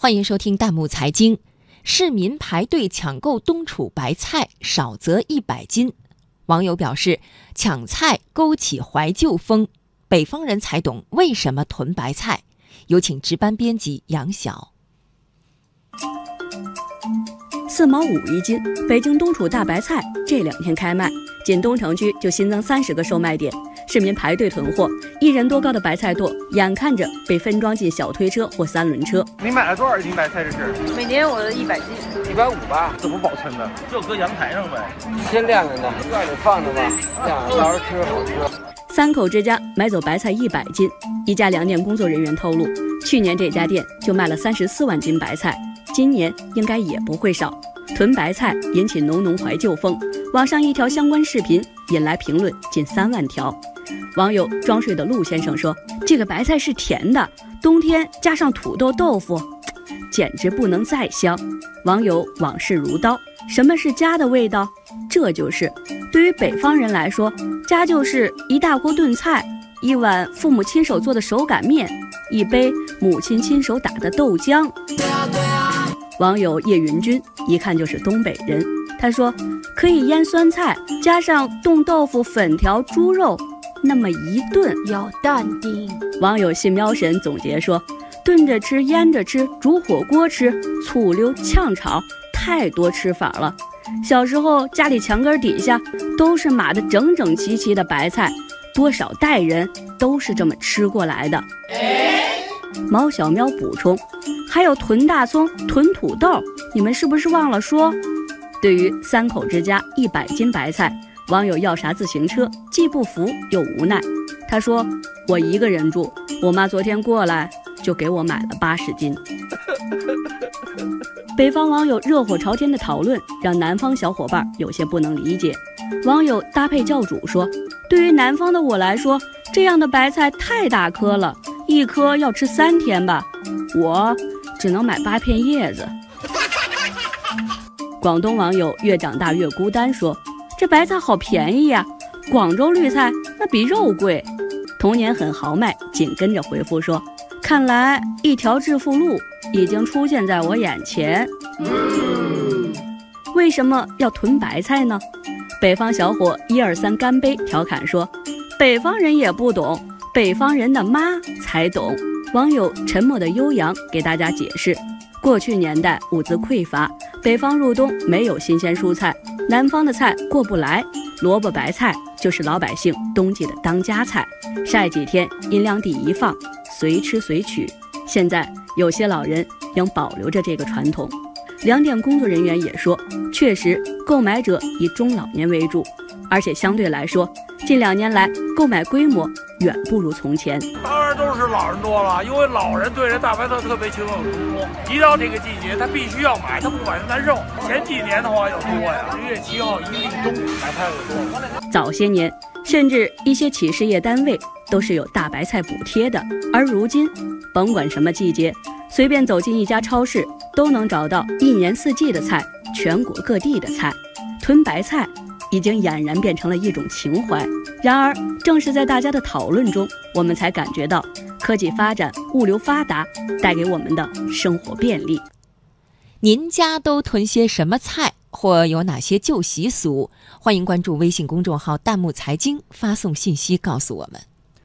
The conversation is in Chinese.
欢迎收听弹幕财经。市民排队抢购冬储白菜，少则一百斤。网友表示，抢菜勾起怀旧风，北方人才懂为什么囤白菜。有请值班编辑杨晓。四毛五一斤，北京冬储大白菜这两天开卖，仅东城区就新增三十个售卖点。市民排队囤货，一人多高的白菜垛，眼看着被分装进小推车或三轮车。你买了多少斤白菜？这是每年我的一百斤，一百五吧？怎么保存的？就搁阳台上呗，先晾着呢，院里放着吧，晾着到时候吃好吃。三口之家买走白菜一百斤，一家粮店工作人员透露，去年这家店就卖了三十四万斤白菜，今年应该也不会少。囤白菜引起浓浓怀旧风，网上一条相关视频引来评论近三万条。网友装睡的陆先生说：“这个白菜是甜的，冬天加上土豆豆腐，简直不能再香。”网友往事如刀：“什么是家的味道？这就是对于北方人来说，家就是一大锅炖菜，一碗父母亲手做的手擀面，一杯母亲亲手打的豆浆。”网友叶云君一看就是东北人，他说：“可以腌酸菜，加上冻豆腐、粉条、猪肉。”那么一顿要淡定。网友信喵神总结说：炖着吃、腌着吃、煮火锅吃、醋溜炝炒，太多吃法了。小时候家里墙根底下都是码得整整齐齐的白菜，多少代人都是这么吃过来的。毛小喵补充：还有囤大葱、囤土豆，你们是不是忘了说？对于三口之家一百斤白菜。网友要啥自行车，既不服又无奈。他说：“我一个人住，我妈昨天过来就给我买了八十斤。”北方网友热火朝天的讨论让南方小伙伴有些不能理解。网友搭配教主说：“对于南方的我来说，这样的白菜太大颗了，一颗要吃三天吧，我只能买八片叶子。”广东网友越长大越孤单说。这白菜好便宜呀，广州绿菜那比肉贵。童年很豪迈，紧跟着回复说：“看来一条致富路已经出现在我眼前。”嗯为什么要囤白菜呢？北方小伙一二三干杯调侃说：“北方人也不懂，北方人的妈才懂。”网友沉默的悠扬给大家解释：过去年代物资匮乏，北方入冬没有新鲜蔬菜。南方的菜过不来，萝卜白菜就是老百姓冬季的当家菜，晒几天，阴凉地一放，随吃随取。现在有些老人仍保留着这个传统。粮店工作人员也说，确实购买者以中老年为主，而且相对来说，近两年来购买规模远不如从前。当然都是老人多了，因为老人对这大白菜特别情有独钟。一到这个季节，他必须要买，他不买他难受。前几年的话有多呀，十月七号一立冬，买菜有多。早些年，甚至一些企事业单位都是有大白菜补贴的，而如今，甭管什么季节。随便走进一家超市，都能找到一年四季的菜，全国各地的菜。囤白菜已经俨然变成了一种情怀。然而，正是在大家的讨论中，我们才感觉到科技发展、物流发达带给我们的生活便利。您家都囤些什么菜，或有哪些旧习俗？欢迎关注微信公众号“弹幕财经”，发送信息告诉我们。